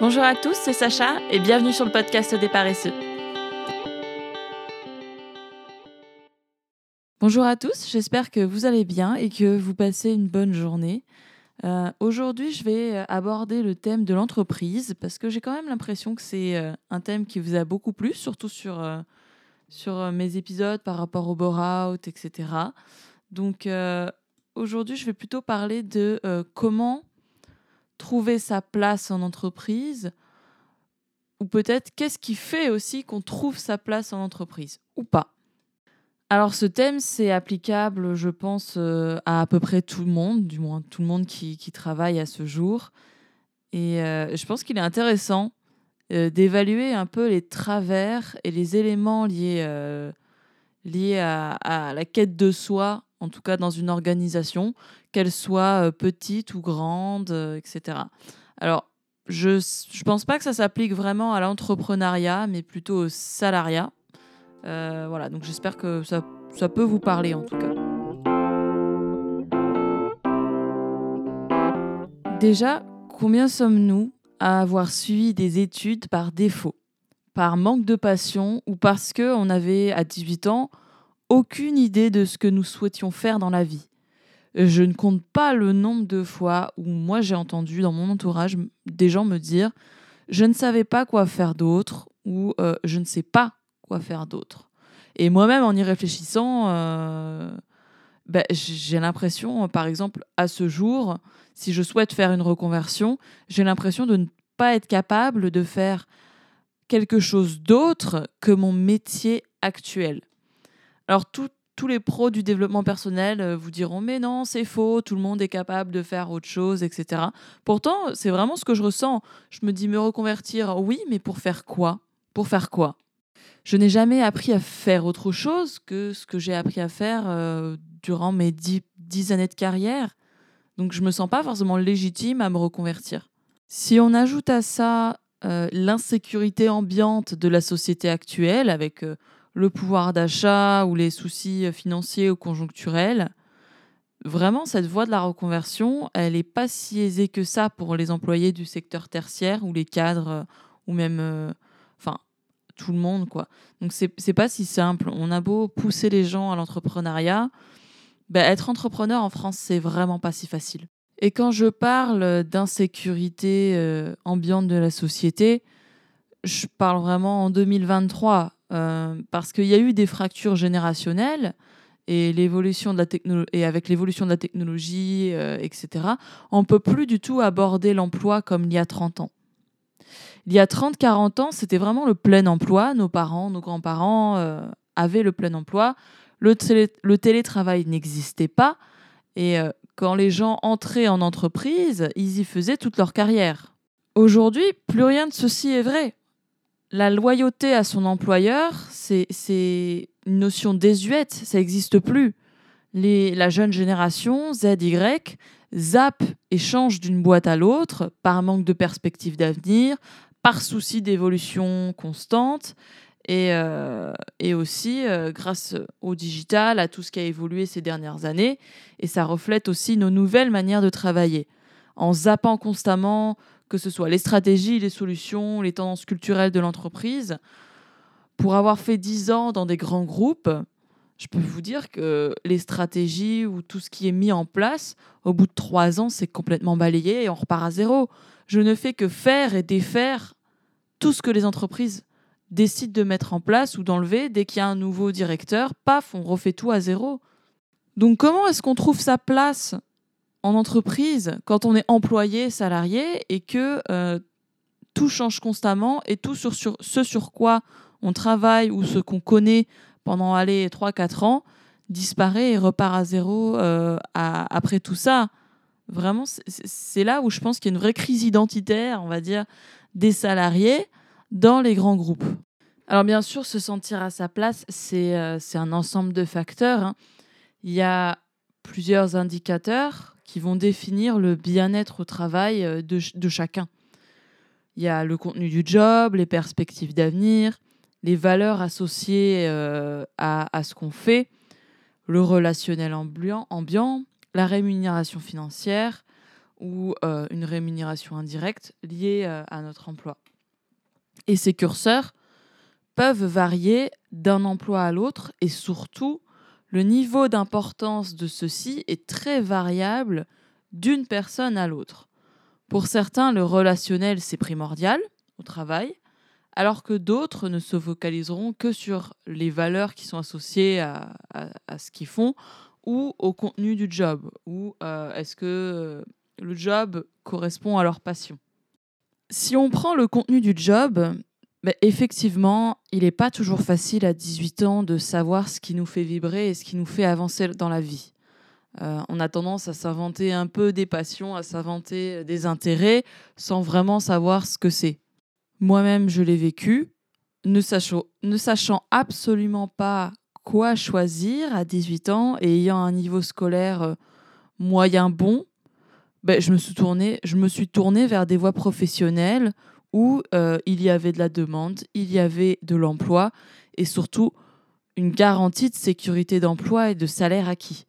Bonjour à tous, c'est Sacha et bienvenue sur le podcast des paresseux. Bonjour à tous, j'espère que vous allez bien et que vous passez une bonne journée. Euh, aujourd'hui, je vais euh, aborder le thème de l'entreprise parce que j'ai quand même l'impression que c'est euh, un thème qui vous a beaucoup plu, surtout sur, sur mes épisodes par rapport au bore-out, etc. Donc aujourd'hui, je vais plutôt parler de comment trouver sa place en entreprise ou peut-être qu'est-ce qui fait aussi qu'on trouve sa place en entreprise ou pas. Alors ce thème, c'est applicable, je pense, euh, à à peu près tout le monde, du moins tout le monde qui, travaille à ce jour. Et euh, je pense qu'il est intéressant euh, d'évaluer un peu les travers et les éléments liés, liés à, à, la quête de soi, en tout cas dans une organisation, qu'elle soit petite ou grande, etc. Alors, je ne pense pas que ça s'applique vraiment à l'entrepreneuriat, mais plutôt au salariat. Euh, voilà, donc j'espère que ça, ça peut vous parler en tout cas. Déjà, combien sommes-nous à avoir suivi des études par défaut, par manque de passion ou parce qu'on avait à 18 ans aucune idée de ce que nous souhaitions faire dans la vie Je ne compte pas le nombre de fois où moi j'ai entendu dans mon entourage des gens me dire je ne savais pas quoi faire d'autre ou euh, je ne sais pas quoi faire d'autre. Et moi-même, en y réfléchissant, euh, ben, j'ai l'impression, par exemple, à ce jour, si je souhaite faire une reconversion, j'ai l'impression de ne pas être capable de faire quelque chose d'autre que mon métier actuel. Alors, tous les pros du développement personnel euh, vous diront mais non, c'est faux, tout le monde est capable de faire autre chose, etc. Pourtant, c'est vraiment ce que je ressens. Je me dis me reconvertir, oui, mais pour faire quoi? Pour faire quoi? Je n'ai jamais appris à faire autre chose que ce que j'ai appris à faire euh, durant mes dix, années de carrière. Donc je me sens pas forcément légitime à me reconvertir. Si on ajoute à ça euh, l'insécurité ambiante de la société actuelle, avec le pouvoir d'achat ou les soucis financiers ou conjoncturels, vraiment cette voie de la reconversion, elle n'est pas si aisée que ça pour les employés du secteur tertiaire ou les cadres ou même tout le monde, quoi. Donc, c'est pas si simple. On a beau pousser les gens à l'entrepreneuriat, ben, être entrepreneur en France, c'est vraiment pas si facile. Et quand je parle d'insécurité euh, ambiante de la société, je parle vraiment en 2023, euh, parce qu'il y a eu des fractures générationnelles et l'évolution de la et avec l'évolution de la technologie, euh, etc. On peut plus du tout aborder l'emploi comme il y a 30 ans. Il y a 30-40 ans, c'était vraiment le plein emploi. Nos parents, nos grands-parents euh, avaient le plein emploi. Le, télétravail n'existait pas. Et quand les gens entraient en entreprise, ils y faisaient toute leur carrière. Aujourd'hui, plus rien de ceci est vrai. La loyauté à son employeur, c'est une notion désuète, ça n'existe plus. La jeune génération, ZY, zappe et change d'une boîte à l'autre par manque de perspective d'avenir, par souci d'évolution constante et, euh, aussi euh, grâce au digital, à tout ce qui a évolué ces dernières années. Et ça reflète aussi nos nouvelles manières de travailler. En zappant constamment, que ce soit les stratégies, les solutions, les tendances culturelles de l'entreprise, pour avoir fait dix ans dans des grands groupes, je peux vous dire que les stratégies ou tout ce qui est mis en place, au bout de trois ans, c'est complètement balayé et on repart à zéro. Je ne fais que faire et défaire tout ce que les entreprises décident de mettre en place ou d'enlever dès qu'il y a un nouveau directeur. Paf, on refait tout à zéro. Donc comment est-ce qu'on trouve sa place en entreprise quand on est employé, salarié et que euh, tout change constamment et tout ce sur quoi on travaille ou ce qu'on connaît pendant aller 3-4 ans disparaît et repart à zéro euh, après tout ça. Vraiment, c'est là où je pense qu'il y a une vraie crise identitaire, on va dire, des salariés dans les grands groupes. Alors bien sûr, se sentir à sa place, c'est euh, un ensemble de facteurs. Hein. Il y a plusieurs indicateurs qui vont définir le bien-être au travail euh, de, chacun. Il y a le contenu du job, les perspectives d'avenir, les valeurs associées euh, à, ce qu'on fait, le relationnel ambiant, ambiant, la rémunération financière, ou une rémunération indirecte liée à notre emploi. Et ces curseurs peuvent varier d'un emploi à l'autre et surtout, le niveau d'importance de ceci est très variable d'une personne à l'autre. Pour certains, le relationnel, c'est primordial au travail, alors que d'autres ne se focaliseront que sur les valeurs qui sont associées à, ce qu'ils font ou au contenu du job, ou euh, est-ce que euh, le job correspond à leur passion. Si on prend le contenu du job, bah, effectivement, il n'est pas toujours facile à 18 ans de savoir ce qui nous fait vibrer et ce qui nous fait avancer dans la vie. Euh, on a tendance à s'inventer un peu des passions, à s'inventer des intérêts sans vraiment savoir ce que c'est. Moi-même, je l'ai vécu, ne sachant, absolument pas quoi choisir à 18 ans et ayant un niveau scolaire euh, moyen bon, ben, je, me suis tournée, je me suis tournée vers des voies professionnelles où euh, il y avait de la demande, il y avait de l'emploi et surtout une garantie de sécurité d'emploi et de salaire acquis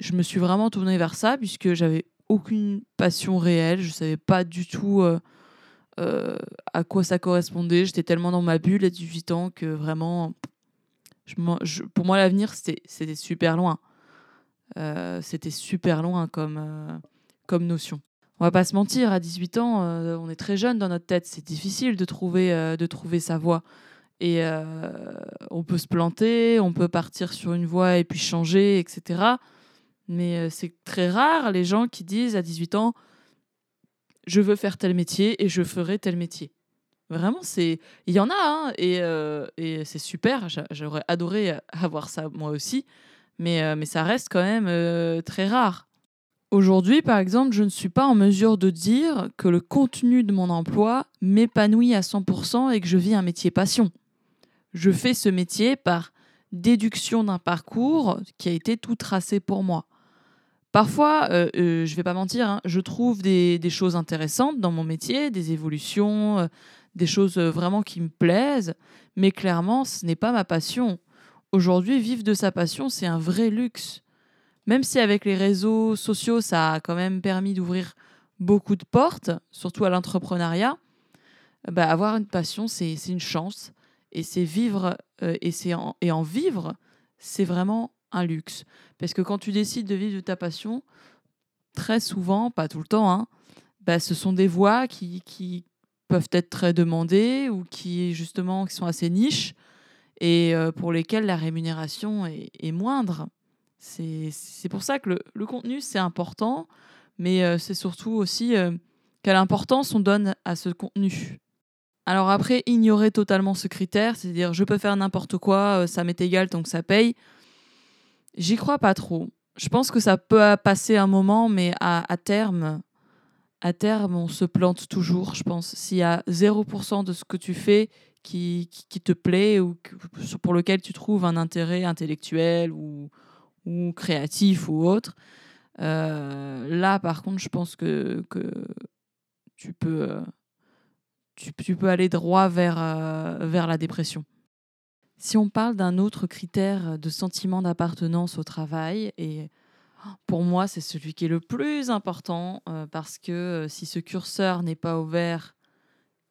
je me suis vraiment tournée vers ça puisque j'avais aucune passion réelle. Je savais pas du tout euh, euh, à quoi ça correspondait. J'étais tellement dans ma bulle à 18 ans que vraiment, pour moi, l'avenir, c'était super loin. C'était super loin comme notion. On va pas se mentir, à 18 ans, on est très jeune dans notre tête. C'est difficile de trouver, de trouver sa voie. Et on peut se planter, on peut partir sur une voie et puis changer, etc. Mais euh, c'est très rare les gens qui disent à 18 ans je veux faire tel métier et je ferai tel métier. Vraiment, c'est il y en a hein, et, euh, et c'est super. J'aurais adoré avoir ça moi aussi, mais, euh, mais ça reste quand même très rare. Aujourd'hui, par exemple, je ne suis pas en mesure de dire que le contenu de mon emploi m'épanouit à 100% et que je vis un métier passion. Je fais ce métier par déduction d'un parcours qui a été tout tracé pour moi. Parfois, euh, euh, je ne vais pas mentir, hein, je trouve des, choses intéressantes dans mon métier, des évolutions, euh, des choses vraiment qui me plaisent, mais clairement, ce n'est pas ma passion. Aujourd'hui, vivre de sa passion, c'est un vrai luxe. Même si avec les réseaux sociaux, ça a quand même permis d'ouvrir beaucoup de portes, surtout à l'entrepreneuriat, bah, avoir une passion, c'est une chance. Et c'est vivre, et, en, et en vivre, c'est vraiment un luxe. Parce que quand tu décides de vivre de ta passion, très souvent, pas tout le temps, hein, bah, ce sont des voies qui, qui, peuvent être très demandées ou qui justement qui sont assez niches et euh, pour lesquelles la rémunération est, moindre. C'est pour ça que le, le contenu, c'est important, mais euh, c'est surtout aussi euh, quelle importance on donne à ce contenu. Alors après, ignorer totalement ce critère, c'est-à-dire je peux faire n'importe quoi, ça m'est égal tant que ça paye, J'y crois pas trop. Je pense que ça peut passer un moment, mais à, terme, à terme, on se plante toujours, je pense. S'il y a 0% de ce que tu fais qui, qui, te plaît ou pour lequel tu trouves un intérêt intellectuel ou, ou créatif ou autre, euh, là, par contre, je pense que, que tu, peux, euh, tu, tu, peux aller droit vers, euh, vers la dépression. Si on parle d'un autre critère de sentiment d'appartenance au travail, et pour moi c'est celui qui est le plus important, parce que si ce curseur n'est pas ouvert,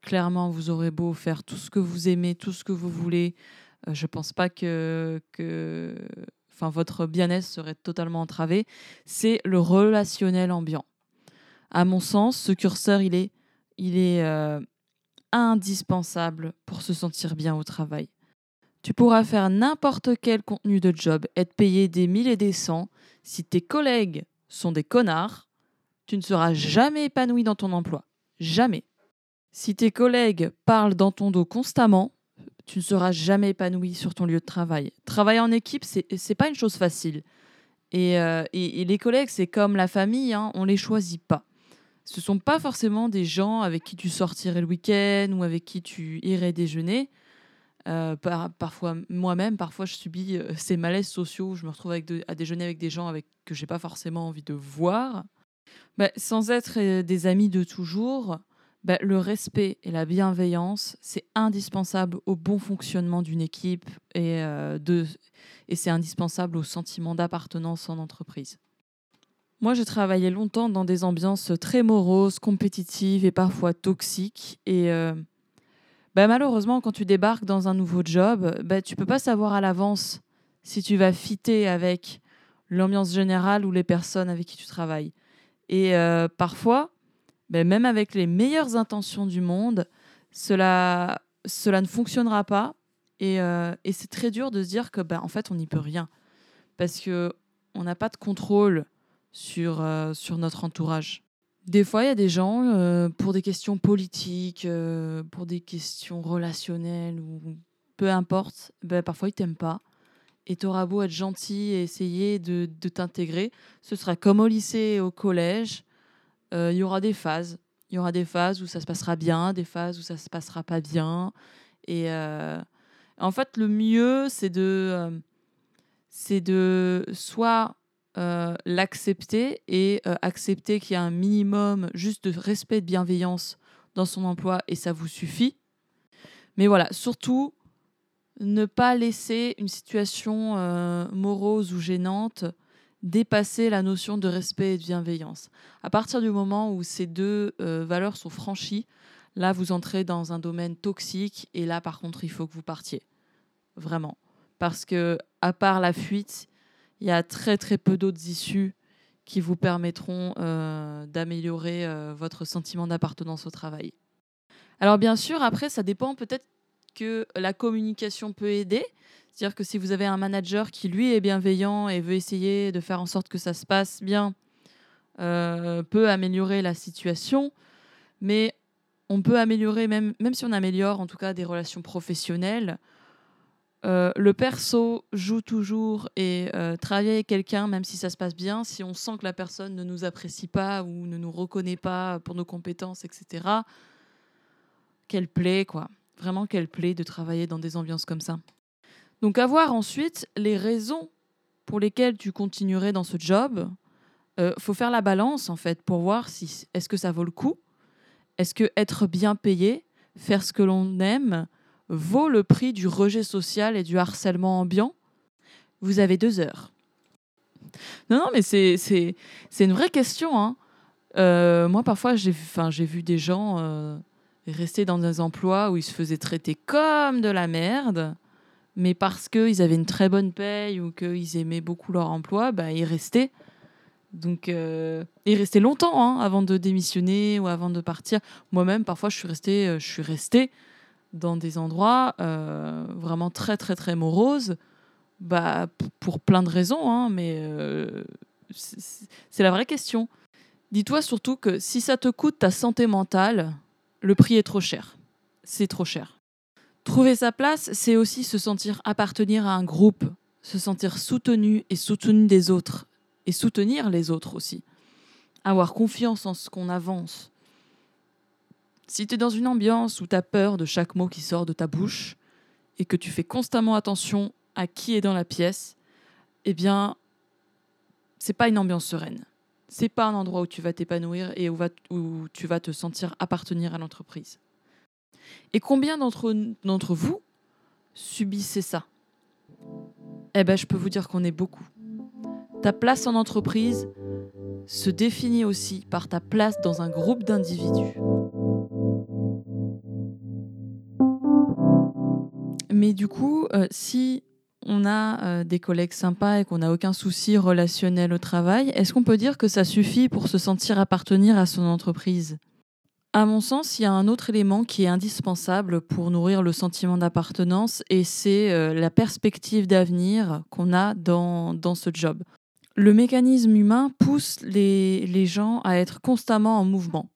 clairement vous aurez beau faire tout ce que vous aimez, tout ce que vous voulez, je ne pense pas que, que votre bien-être serait totalement entravé, c'est le relationnel ambiant. À mon sens, ce curseur, il est, il est indispensable pour se sentir bien au travail. Tu pourras faire n'importe quel contenu de job, être payé des mille et des cents. Si tes collègues sont des connards, tu ne seras jamais épanoui dans ton emploi. Jamais. Si tes collègues parlent dans ton dos constamment, tu ne seras jamais épanoui sur ton lieu de travail. Travailler en équipe, c'est n'est pas une chose facile. Euh, et, les collègues, c'est comme la famille, hein, on ne les choisit pas. Ce ne sont pas forcément des gens avec qui tu sortirais le week-end ou avec qui tu irais déjeuner. Euh, parfois moi-même, parfois je subis euh, ces malaises sociaux. je me retrouve avec à déjeuner avec des gens avec que j'ai pas forcément envie de voir. Bah, sans être des amis de toujours, bah, le respect et la bienveillance, c'est indispensable au bon fonctionnement d'une équipe et, de, et c'est indispensable au sentiment d'appartenance en entreprise. Moi, j'ai travaillé longtemps dans des ambiances très moroses, compétitives et parfois toxiques. Et euh, bah, malheureusement, quand tu débarques dans un nouveau job, bah, tu peux pas savoir à l'avance si tu vas fitter avec l'ambiance générale ou les personnes avec qui tu travailles. Et euh, parfois, bah, même avec les meilleures intentions du monde, cela, cela ne fonctionnera pas. Et, euh, c'est très dur de se dire que, bah, en fait, on n'y peut rien. Parce que on n'a pas de contrôle sur, euh, sur notre entourage. Des fois, il y a des gens, euh, pour des questions politiques, pour des questions relationnelles, ou peu importe, ben, parfois ils t'aiment pas. Et tu auras beau être gentil et essayer de, de t'intégrer, ce sera comme au lycée et au collège. Il y aura des phases. Il y aura des phases où ça se passera bien, des phases où ça se passera pas bien. Et en fait, le mieux, c'est de, c'est de soit euh, l'accepter et euh, accepter qu'il y a un minimum juste de respect, de bienveillance dans son emploi et ça vous suffit. Mais voilà, surtout, ne pas laisser une situation euh, morose ou gênante dépasser la notion de respect et de bienveillance. À partir du moment où ces deux valeurs sont franchies, là, vous entrez dans un domaine toxique et là, par contre, il faut que vous partiez. Vraiment. Parce que, à part la fuite, il y a très très peu d'autres issues qui vous permettront euh, d'améliorer euh, votre sentiment d'appartenance au travail. Alors bien sûr, après, ça dépend peut-être que la communication peut aider. C'est-à-dire que si vous avez un manager qui, lui, est bienveillant et veut essayer de faire en sorte que ça se passe bien, euh, peut améliorer la situation. Mais on peut améliorer, même, même si on améliore en tout cas des relations professionnelles, euh, le perso joue toujours et euh, travailler avec quelqu'un, même si ça se passe bien, si on sent que la personne ne nous apprécie pas ou ne nous reconnaît pas pour nos compétences, etc., quelle plaît, quoi. Vraiment, quelle plaît de travailler dans des ambiances comme ça. Donc, avoir ensuite les raisons pour lesquelles tu continuerais dans ce job. Euh, faut faire la balance, en fait, pour voir si est-ce que ça vaut le coup? Est-ce que être bien payé, faire ce que l'on aime, vaut le prix du rejet social et du harcèlement ambiant? Vous avez deux heures. Non, non, mais c'est, c'est, c'est une vraie question. Hein. Euh, moi, parfois, j'ai, j'ai vu des gens euh, rester dans des emplois où ils se faisaient traiter comme de la merde, mais parce qu'ils avaient une très bonne paye ou qu'ils aimaient beaucoup leur emploi, bah, ils restaient. Donc, euh, ils restaient longtemps hein, avant de démissionner ou avant de partir. Moi-même, parfois, je suis restée, je suis restée dans des endroits euh, vraiment très très très moroses, bah, pour plein de raisons, hein, mais euh, c'est la vraie question. Dis-toi surtout que si ça te coûte ta santé mentale, le prix est trop cher. C'est trop cher. Trouver sa place, c'est aussi se sentir appartenir à un groupe, se sentir soutenu et soutenu des autres, et soutenir les autres aussi. Avoir confiance en ce qu'on avance, si tu es dans une ambiance où tu as peur de chaque mot qui sort de ta bouche et que tu fais constamment attention à qui est dans la pièce, eh bien, c'est pas une ambiance sereine. C'est pas un endroit où tu vas t'épanouir et où, où, tu vas te sentir appartenir à l'entreprise. Et combien d'entre vous subissez ça? Eh ben, je peux vous dire qu'on est beaucoup. Ta place en entreprise se définit aussi par ta place dans un groupe d'individus. Mais du coup, euh, si on a euh, des collègues sympas et qu'on n'a aucun souci relationnel au travail, est-ce qu'on peut dire que ça suffit pour se sentir appartenir à son entreprise? À mon sens, il y a un autre élément qui est indispensable pour nourrir le sentiment d'appartenance et c'est euh, la perspective d'avenir qu'on a dans, dans ce job. Le mécanisme humain pousse les, les gens à être constamment en mouvement.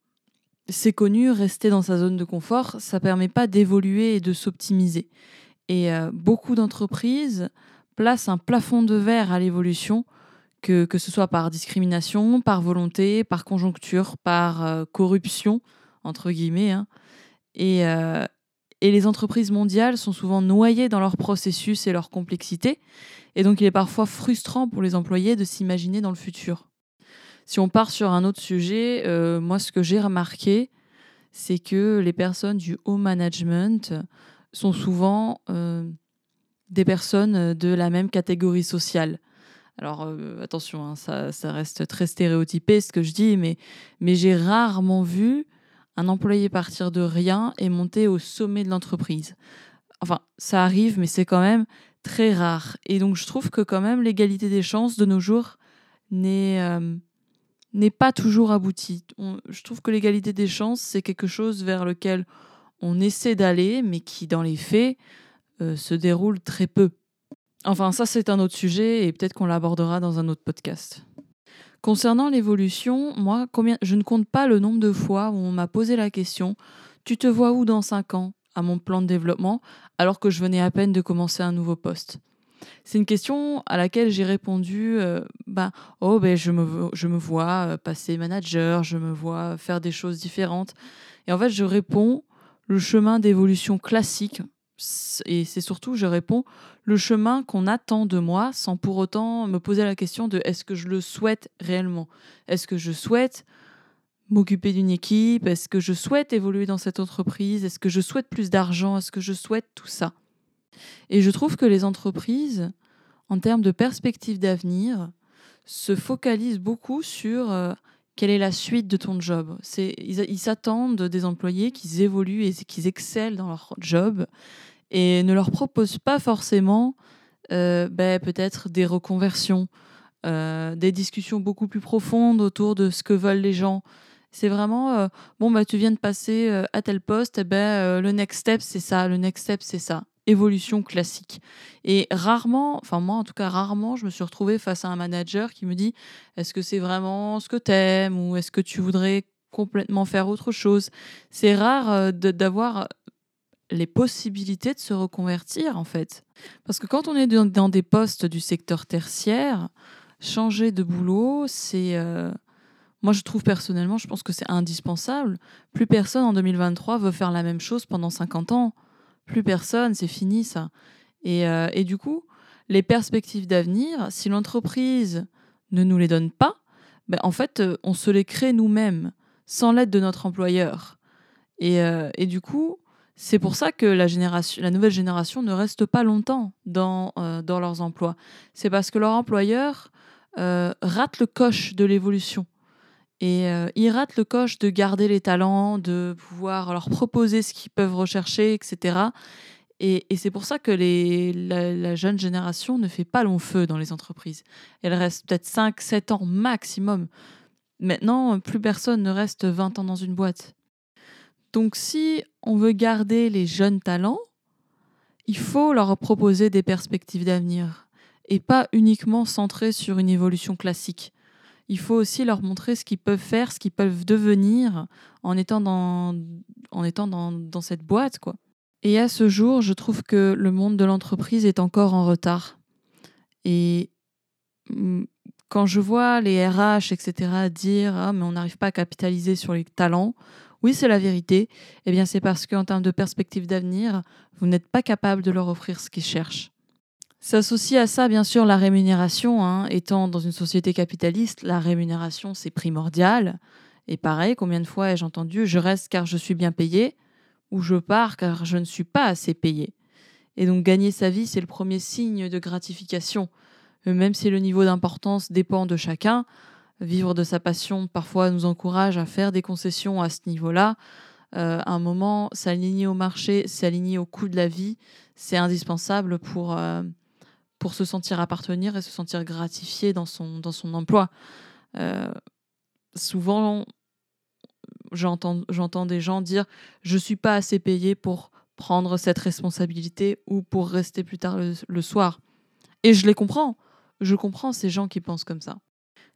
C'est connu, rester dans sa zone de confort, ça permet pas d'évoluer et de s'optimiser. Et euh, beaucoup d'entreprises placent un plafond de verre à l'évolution, que, que, ce soit par discrimination, par volonté, par conjoncture, par euh, corruption, entre guillemets. Hein. Et, euh, et les entreprises mondiales sont souvent noyées dans leur processus et leur complexité. Et donc il est parfois frustrant pour les employés de s'imaginer dans le futur. Si on part sur un autre sujet, moi ce que j'ai remarqué, c'est que les personnes du haut management sont souvent euh, des personnes de la même catégorie sociale. Alors euh, attention, hein, ça, ça, reste très stéréotypé ce que je dis, mais j'ai rarement vu un employé partir de rien et monter au sommet de l'entreprise. Enfin, ça arrive, mais c'est quand même très rare. Et donc je trouve que quand même l'égalité des chances de nos jours n'est euh, pas toujours aboutie. je trouve que l'égalité des chances, c'est quelque chose vers lequel on essaie d'aller, mais qui dans les faits euh, se déroule très peu. Enfin, ça c'est un autre sujet et peut-être qu'on l'abordera dans un autre podcast. Concernant l'évolution, moi, je ne compte pas le nombre de fois où on m'a posé la question Tu te vois où dans 5 ans à mon plan de développement alors que je venais à peine de commencer un nouveau poste? C'est une question à laquelle j'ai répondu euh, bah, oh, ben, je, me, je me vois euh, passer manager, je me vois faire des choses différentes. Et en fait, je réponds le chemin d'évolution classique. Et c'est surtout, je réponds le chemin qu'on attend de moi sans pour autant me poser la question de est-ce que je le souhaite réellement? Est-ce que je souhaite m'occuper d'une équipe? Est-ce que je souhaite évoluer dans cette entreprise? Est-ce que je souhaite plus d'argent? Est-ce que je souhaite tout ça? Et je trouve que les entreprises, en termes de perspective d'avenir, se focalisent beaucoup sur euh, quelle est la suite de ton job? Ils s'attendent des employés qu'ils évoluent et qu'ils excellent dans leur job et ne leur proposent pas forcément euh, ben, peut-être des reconversions, euh, des discussions beaucoup plus profondes autour de ce que veulent les gens. C'est vraiment, bon, bah, tu viens de passer à tel poste, eh ben, le next step, c'est ça, le next step, c'est ça évolution classique. Et rarement, enfin moi en tout cas rarement, je me suis retrouvée face à un manager qui me dit est-ce que c'est vraiment ce que t'aimes ou est-ce que tu voudrais complètement faire autre chose? C'est rare euh, d'avoir les possibilités de se reconvertir en fait. Parce que quand on est dans des postes du secteur tertiaire, changer de boulot, c'est... Euh, moi, je trouve personnellement, je pense que c'est indispensable. Plus personne en 2023 veut faire la même chose pendant 50 ans plus personne, c'est fini ça. Euh, et, du coup, les perspectives d'avenir, si l'entreprise ne nous les donne pas, ben, en fait, euh, on se les crée nous-mêmes, sans l'aide de notre employeur. Et, euh, du coup, c'est pour ça que la, génération, la nouvelle génération ne reste pas longtemps dans, dans leurs emplois. C'est parce que leur employeur rate le coche de l'évolution. Et euh, ils ratent le coche de garder les talents, de pouvoir leur proposer ce qu'ils peuvent rechercher, etc. Et, c'est pour ça que les, la, jeune génération ne fait pas long feu dans les entreprises. Elle reste peut-être 5, 7 ans maximum. Maintenant, plus personne ne reste 20 ans dans une boîte. Donc si on veut garder les jeunes talents, il faut leur proposer des perspectives d'avenir et pas uniquement centrer sur une évolution classique il faut aussi leur montrer ce qu'ils peuvent faire, ce qu'ils peuvent devenir en étant dans, en étant dans, cette boîte. quoi. Et à ce jour, je trouve que le monde de l'entreprise est encore en retard. Et quand je vois les RH, etc., dire ah, mais on n'arrive pas à capitaliser sur les talents, oui, c'est la vérité. Eh bien, c'est parce qu'en termes de perspective d'avenir, vous n'êtes pas capable de leur offrir ce qu'ils cherchent. S'associe à ça, bien sûr, la rémunération. Hein. Étant dans une société capitaliste, la rémunération, c'est primordial. Et pareil, combien de fois ai-je entendu je reste car je suis bien payé ou je pars car je ne suis pas assez payé. Et donc gagner sa vie, c'est le premier signe de gratification. Euh, même si le niveau d'importance dépend de chacun, vivre de sa passion parfois nous encourage à faire des concessions à ce niveau-là. Euh, à un moment, s'aligner au marché, s'aligner au coût de la vie, c'est indispensable pour, euh, pour se sentir appartenir et se sentir gratifié dans son, dans son emploi. Euh, souvent, j'entends des gens dire je suis pas assez payé pour prendre cette responsabilité ou pour rester plus tard le, soir. Et je les comprends. Je comprends ces gens qui pensent comme ça.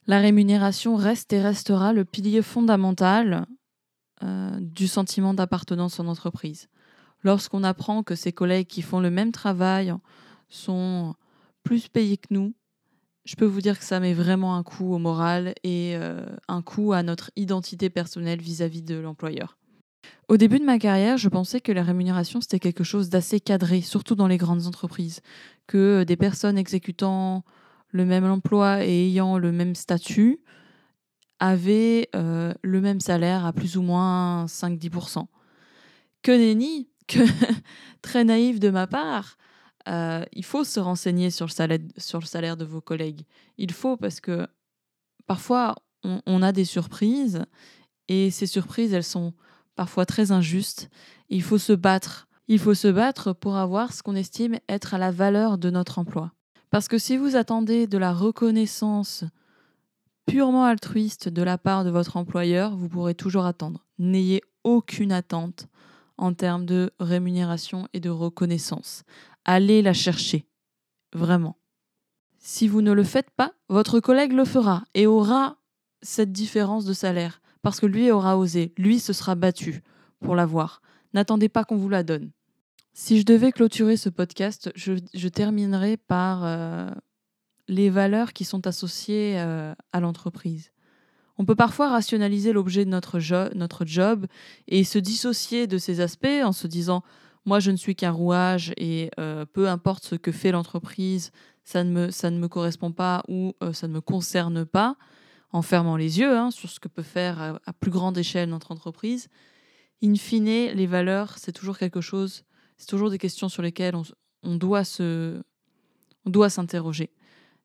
La rémunération reste et restera le pilier fondamental euh, du sentiment d'appartenance en entreprise. Lorsqu'on apprend que ses collègues qui font le même travail sont plus payés que nous, je peux vous dire que ça met vraiment un coup au moral et euh, un coup à notre identité personnelle vis-à-vis de l'employeur. Au début de ma carrière, je pensais que la rémunération, c'était quelque chose d'assez cadré, surtout dans les grandes entreprises, que des personnes exécutant le même emploi et ayant le même statut avaient euh, le même salaire à plus ou moins 5-10%. Que nenni, que très naïf de ma part, euh, il faut se renseigner sur le, salaire, sur le salaire de vos collègues. Il faut parce que parfois, on, a des surprises et ces surprises, elles sont parfois très injustes. Il faut se battre. Il faut se battre pour avoir ce qu'on estime être à la valeur de notre emploi. Parce que si vous attendez de la reconnaissance purement altruiste de la part de votre employeur, vous pourrez toujours attendre. N'ayez aucune attente en termes de rémunération et de reconnaissance. Allez la chercher. Vraiment. Si vous ne le faites pas, votre collègue le fera et aura cette différence de salaire parce que lui aura osé, lui se sera battu pour l'avoir. N'attendez pas qu'on vous la donne. Si je devais clôturer ce podcast, je, terminerai par euh, les valeurs qui sont associées euh, à l'entreprise. On peut parfois rationaliser l'objet de notre, notre job et se dissocier de ces aspects en se disant moi je ne suis qu'un rouage et euh, peu importe ce que fait l'entreprise, ça, ne me, ça ne me correspond pas ou ça ne me concerne pas en fermant les yeux hein, sur ce que peut faire à, plus grande échelle notre entreprise. In fine, les valeurs, c'est toujours quelque chose, c'est toujours des questions sur lesquelles on, on doit s'interroger.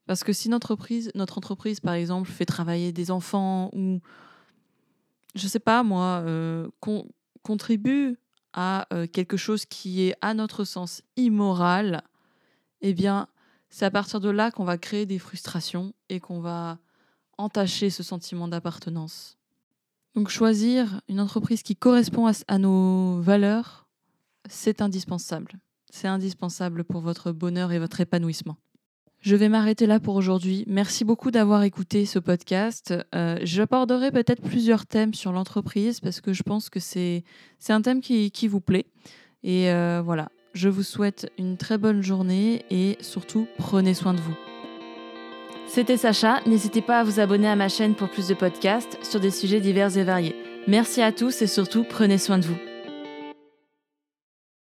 Parce que si notre entreprise, notre entreprise, par exemple, fait travailler des enfants ou, je sais pas moi, euh, contribue à euh, quelque chose qui est, à notre sens, immoral, eh bien, c'est à partir de là qu'on va créer des frustrations et qu'on va entacher ce sentiment d'appartenance. Donc choisir une entreprise qui correspond à, nos valeurs, c'est indispensable. C'est indispensable pour votre bonheur et votre épanouissement. Je vais m'arrêter là pour aujourd'hui. Merci beaucoup d'avoir écouté ce podcast. Euh, J'aborderai peut-être plusieurs thèmes sur l'entreprise parce que je pense que c'est un thème qui, vous plaît. Et euh, voilà, je vous souhaite une très bonne journée et surtout prenez soin de vous. C'était Sacha, n'hésitez pas à vous abonner à ma chaîne pour plus de podcasts sur des sujets divers et variés. Merci à tous et surtout prenez soin de vous.